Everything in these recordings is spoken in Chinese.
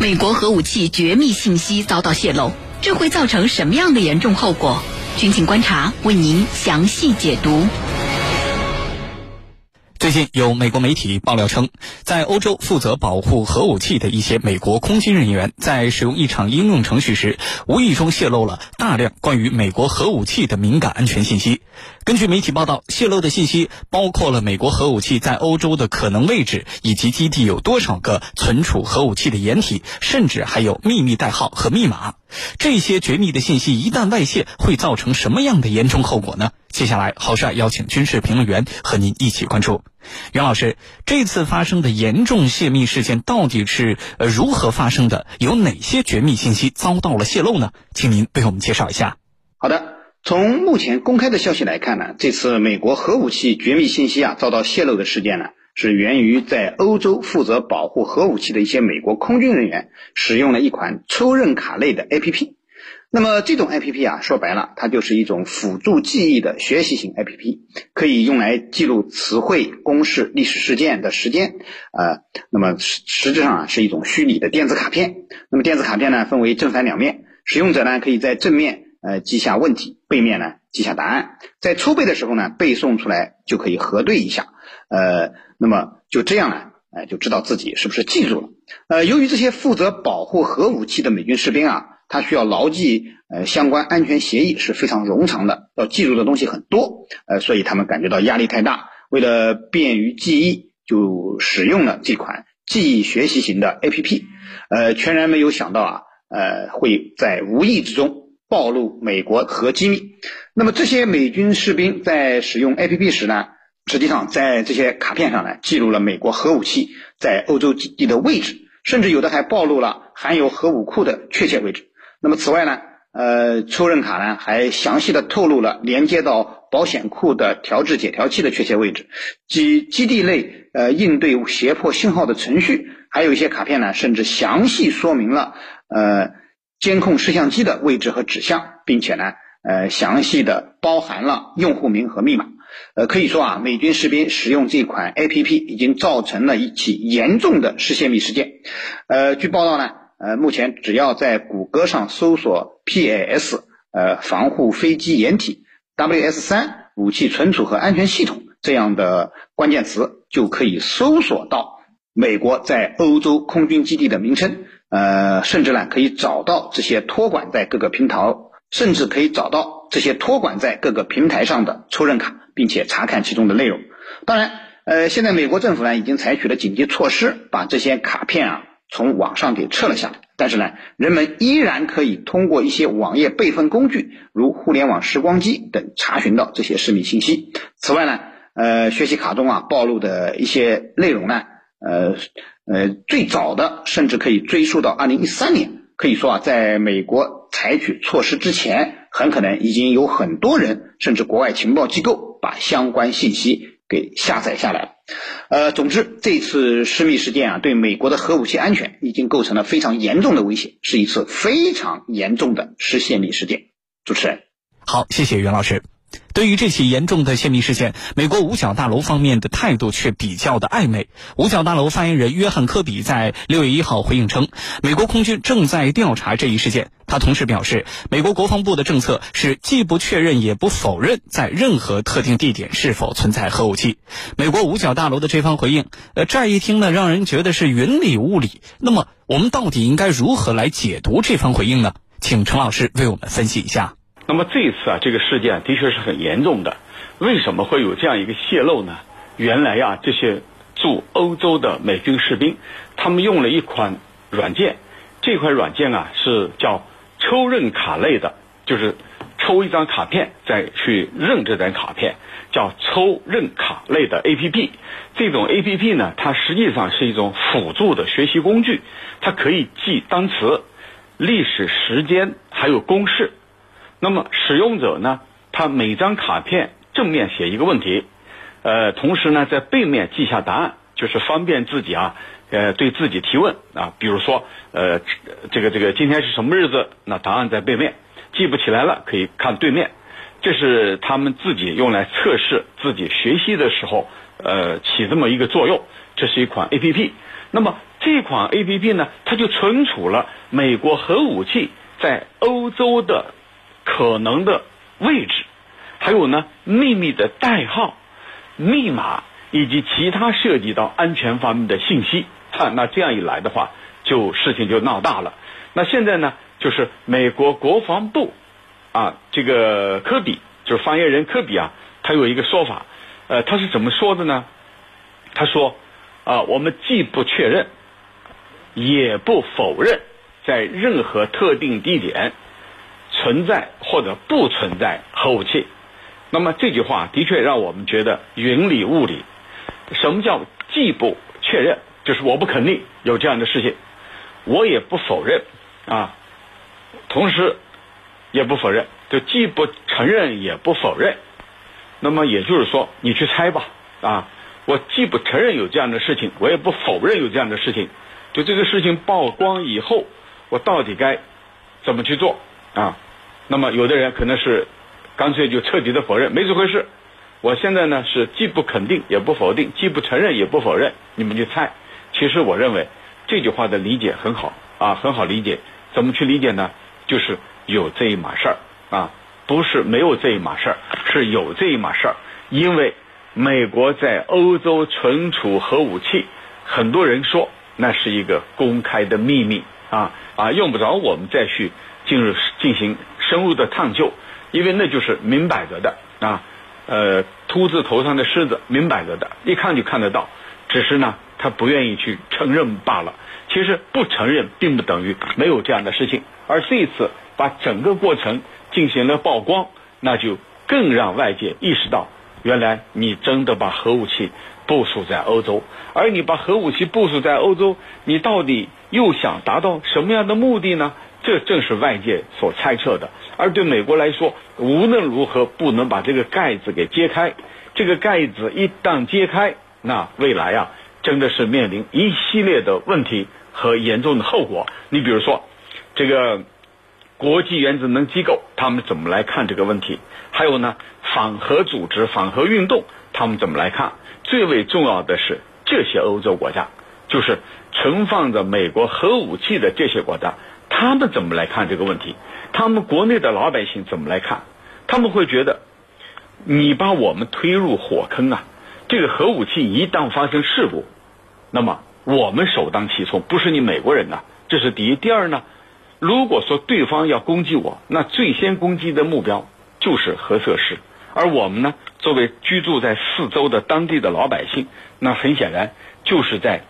美国核武器绝密信息遭到泄露，这会造成什么样的严重后果？军情观察为您详细解读。最近有美国媒体爆料称，在欧洲负责保护核武器的一些美国空军人员，在使用一场应用程序时，无意中泄露了大量关于美国核武器的敏感安全信息。根据媒体报道，泄露的信息包括了美国核武器在欧洲的可能位置，以及基地有多少个存储核武器的掩体，甚至还有秘密代号和密码。这些绝密的信息一旦外泄，会造成什么样的严重后果呢？接下来，郝帅邀请军事评论员和您一起关注。袁老师，这次发生的严重泄密事件到底是如何发生的？有哪些绝密信息遭到了泄露呢？请您为我们介绍一下。好的，从目前公开的消息来看呢，这次美国核武器绝密信息啊遭到泄露的事件呢，是源于在欧洲负责保护核武器的一些美国空军人员使用了一款抽认卡类的 APP。那么这种 A P P 啊，说白了，它就是一种辅助记忆的学习型 A P P，可以用来记录词汇、公式、历史事件的时间。呃，那么实实质上啊，是一种虚拟的电子卡片。那么电子卡片呢，分为正反两面，使用者呢可以在正面呃记下问题，背面呢记下答案，在初背的时候呢背诵出来就可以核对一下。呃，那么就这样呢，呃，就知道自己是不是记住了。呃，由于这些负责保护核武器的美军士兵啊。他需要牢记呃相关安全协议是非常冗长的，要记住的东西很多，呃，所以他们感觉到压力太大。为了便于记忆，就使用了这款记忆学习型的 APP，呃，全然没有想到啊，呃，会在无意之中暴露美国核机密。那么这些美军士兵在使用 APP 时呢，实际上在这些卡片上呢，记录了美国核武器在欧洲基地的位置，甚至有的还暴露了含有核武库的确切位置。那么此外呢，呃，出任卡呢还详细的透露了连接到保险库的调制解调器的确切位置，及基地内呃应对胁迫信号的程序，还有一些卡片呢甚至详细说明了呃监控摄像机的位置和指向，并且呢呃详细的包含了用户名和密码。呃，可以说啊，美军士兵使用这款 APP 已经造成了一起严重的失泄密事件。呃，据报道呢。呃，目前只要在谷歌上搜索 PAS，呃，防护飞机掩体，WS 三武器存储和安全系统这样的关键词，就可以搜索到美国在欧洲空军基地的名称。呃，甚至呢，可以找到这些托管在各个平台，甚至可以找到这些托管在各个平台上的抽认卡，并且查看其中的内容。当然，呃，现在美国政府呢，已经采取了紧急措施，把这些卡片啊。从网上给撤了下来，但是呢，人们依然可以通过一些网页备份工具，如互联网时光机等查询到这些市民信息。此外呢，呃，学习卡中啊暴露的一些内容呢，呃呃，最早的甚至可以追溯到二零一三年。可以说啊，在美国采取措施之前，很可能已经有很多人，甚至国外情报机构把相关信息。给下载下来了，呃，总之这次失密事件啊，对美国的核武器安全已经构成了非常严重的威胁，是一次非常严重的失泄密事件。主持人，好，谢谢袁老师。对于这起严重的泄密事件，美国五角大楼方面的态度却比较的暧昧。五角大楼发言人约翰科比在六月一号回应称，美国空军正在调查这一事件。他同时表示，美国国防部的政策是既不确认也不否认在任何特定地点是否存在核武器。美国五角大楼的这番回应，呃，乍一听呢，让人觉得是云里雾里。那么，我们到底应该如何来解读这番回应呢？请陈老师为我们分析一下。那么这一次啊，这个事件的确是很严重的。为什么会有这样一个泄露呢？原来呀，这些驻欧洲的美军士兵，他们用了一款软件，这款软件啊是叫抽认卡类的，就是抽一张卡片再去认这张卡片，叫抽认卡类的 A P P。这种 A P P 呢，它实际上是一种辅助的学习工具，它可以记单词、历史时间还有公式。那么使用者呢，他每张卡片正面写一个问题，呃，同时呢在背面记下答案，就是方便自己啊，呃，对自己提问啊。比如说，呃，这个这个今天是什么日子？那答案在背面，记不起来了可以看对面。这是他们自己用来测试自己学习的时候，呃，起这么一个作用。这是一款 A P P。那么这款 A P P 呢，它就存储了美国核武器在欧洲的可能的位置，还有呢秘密的代号、密码以及其他涉及到安全方面的信息。哈，那这样一来的话，就事情就闹大了。那现在呢，就是美国国防部啊，这个科比就是发言人科比啊，他有一个说法，呃，他是怎么说的呢？他说啊，我们既不确认。也不否认在任何特定地点存在或者不存在核武器。那么这句话的确让我们觉得云里雾里。什么叫既不确认？就是我不肯定有这样的事情，我也不否认啊，同时也不否认，就既不承认也不否认。那么也就是说，你去猜吧啊，我既不承认有这样的事情，我也不否认有这样的事情。就这个事情曝光以后，我到底该怎么去做啊？那么有的人可能是干脆就彻底的否认，没这回事。我现在呢是既不肯定也不否定，既不承认也不否认，你们去猜。其实我认为这句话的理解很好啊，很好理解。怎么去理解呢？就是有这一码事儿啊，不是没有这一码事儿，是有这一码事儿。因为美国在欧洲存储核武器，很多人说。那是一个公开的秘密啊啊，用不着我们再去进入进行深入的探究，因为那就是明摆着的啊，呃，秃子头上的虱子，明摆着的，一看就看得到，只是呢，他不愿意去承认罢了。其实不承认并不等于没有这样的事情，而这一次把整个过程进行了曝光，那就更让外界意识到，原来你真的把核武器。部署在欧洲，而你把核武器部署在欧洲，你到底又想达到什么样的目的呢？这正是外界所猜测的。而对美国来说，无论如何不能把这个盖子给揭开。这个盖子一旦揭开，那未来啊，真的是面临一系列的问题和严重的后果。你比如说，这个国际原子能机构他们怎么来看这个问题？还有呢，反核组织、反核运动他们怎么来看？最为重要的是，这些欧洲国家，就是存放着美国核武器的这些国家，他们怎么来看这个问题？他们国内的老百姓怎么来看？他们会觉得，你把我们推入火坑啊！这个核武器一旦发生事故，那么我们首当其冲，不是你美国人呐。这是第一。第二呢，如果说对方要攻击我，那最先攻击的目标就是核设施。而我们呢，作为居住在四周的当地的老百姓，那很显然就是在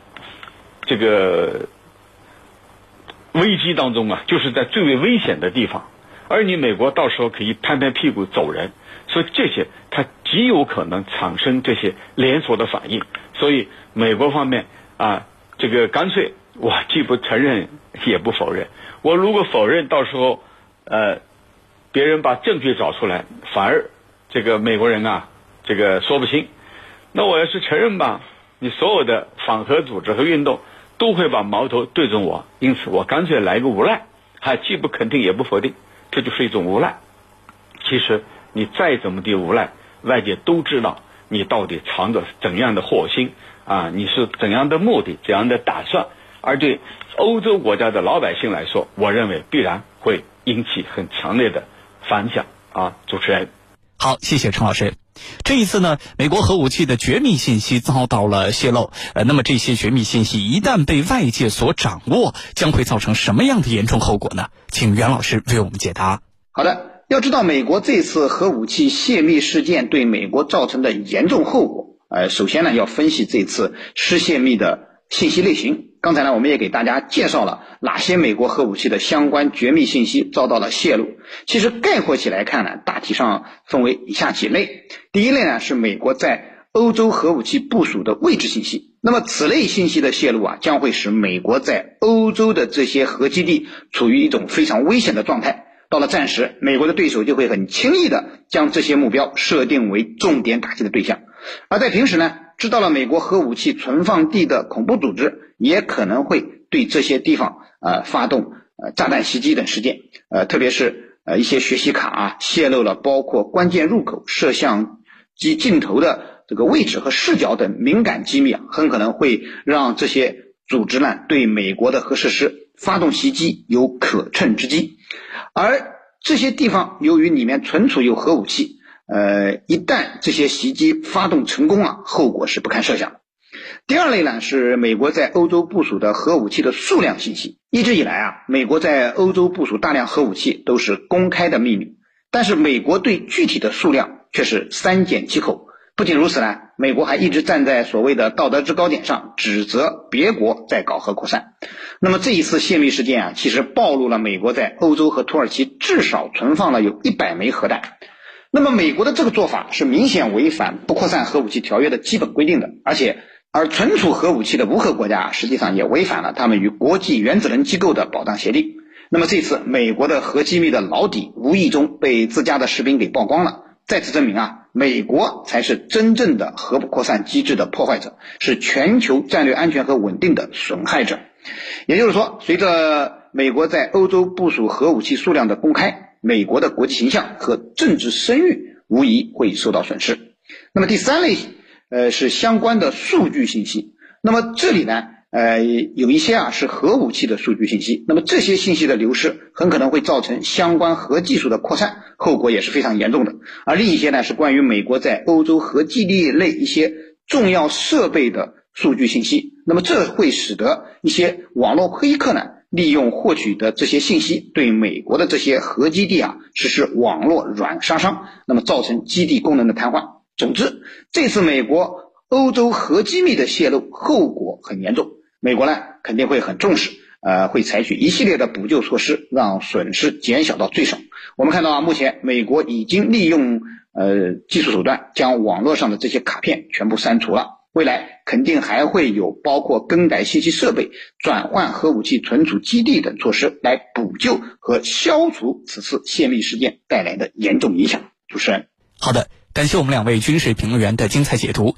这个危机当中啊，就是在最为危险的地方。而你美国到时候可以拍拍屁股走人，所以这些它极有可能产生这些连锁的反应。所以美国方面啊，这个干脆我既不承认也不否认。我如果否认，到时候呃，别人把证据找出来，反而。这个美国人啊，这个说不清。那我要是承认吧，你所有的反核组织和运动都会把矛头对准我，因此我干脆来个无赖，还既不肯定也不否定，这就是一种无赖。其实你再怎么的无赖，外界都知道你到底藏着怎样的祸心啊，你是怎样的目的、怎样的打算。而对欧洲国家的老百姓来说，我认为必然会引起很强烈的反响啊，主持人。好，谢谢陈老师。这一次呢，美国核武器的绝密信息遭到了泄露。呃，那么这些绝密信息一旦被外界所掌握，将会造成什么样的严重后果呢？请袁老师为我们解答。好的，要知道美国这次核武器泄密事件对美国造成的严重后果，呃，首先呢要分析这次失泄密的信息类型。刚才呢，我们也给大家介绍了哪些美国核武器的相关绝密信息遭到了泄露。其实概括起来看呢，大体上分为以下几类。第一类呢是美国在欧洲核武器部署的位置信息。那么此类信息的泄露啊，将会使美国在欧洲的这些核基地处于一种非常危险的状态。到了战时，美国的对手就会很轻易的将这些目标设定为重点打击的对象。而在平时呢，知道了美国核武器存放地的恐怖组织。也可能会对这些地方呃发动呃炸弹袭击等事件，呃特别是呃一些学习卡啊泄露了包括关键入口、摄像机镜头的这个位置和视角等敏感机密啊，很可能会让这些组织呢对美国的核设施发动袭击有可乘之机，而这些地方由于里面存储有核武器，呃，一旦这些袭击发动成功啊，后果是不堪设想的。第二类呢是美国在欧洲部署的核武器的数量信息。一直以来啊，美国在欧洲部署大量核武器都是公开的秘密，但是美国对具体的数量却是三缄其口。不仅如此呢，美国还一直站在所谓的道德制高点上，指责别国在搞核扩散。那么这一次泄密事件啊，其实暴露了美国在欧洲和土耳其至少存放了有一百枚核弹。那么美国的这个做法是明显违反不扩散核武器条约的基本规定的，而且。而存储核武器的无核国家，实际上也违反了他们与国际原子能机构的保障协定。那么这次美国的核机密的老底，无意中被自家的士兵给曝光了，再次证明啊，美国才是真正的核不扩散机制的破坏者，是全球战略安全和稳定的损害者。也就是说，随着美国在欧洲部署核武器数量的公开，美国的国际形象和政治声誉无疑会受到损失。那么第三类。呃，是相关的数据信息。那么这里呢，呃，有一些啊是核武器的数据信息。那么这些信息的流失，很可能会造成相关核技术的扩散，后果也是非常严重的。而另一些呢，是关于美国在欧洲核基地内一些重要设备的数据信息。那么这会使得一些网络黑客呢，利用获取的这些信息，对美国的这些核基地啊实施网络软杀伤，那么造成基地功能的瘫痪。总之，这次美国欧洲核机密的泄露后果很严重，美国呢肯定会很重视，呃，会采取一系列的补救措施，让损失减小到最少。我们看到啊，目前美国已经利用呃技术手段将网络上的这些卡片全部删除了，未来肯定还会有包括更改信息设备、转换核武器存储基地等措施来补救和消除此次泄密事件带来的严重影响。主持人，好的。感谢我们两位军事评论员的精彩解读。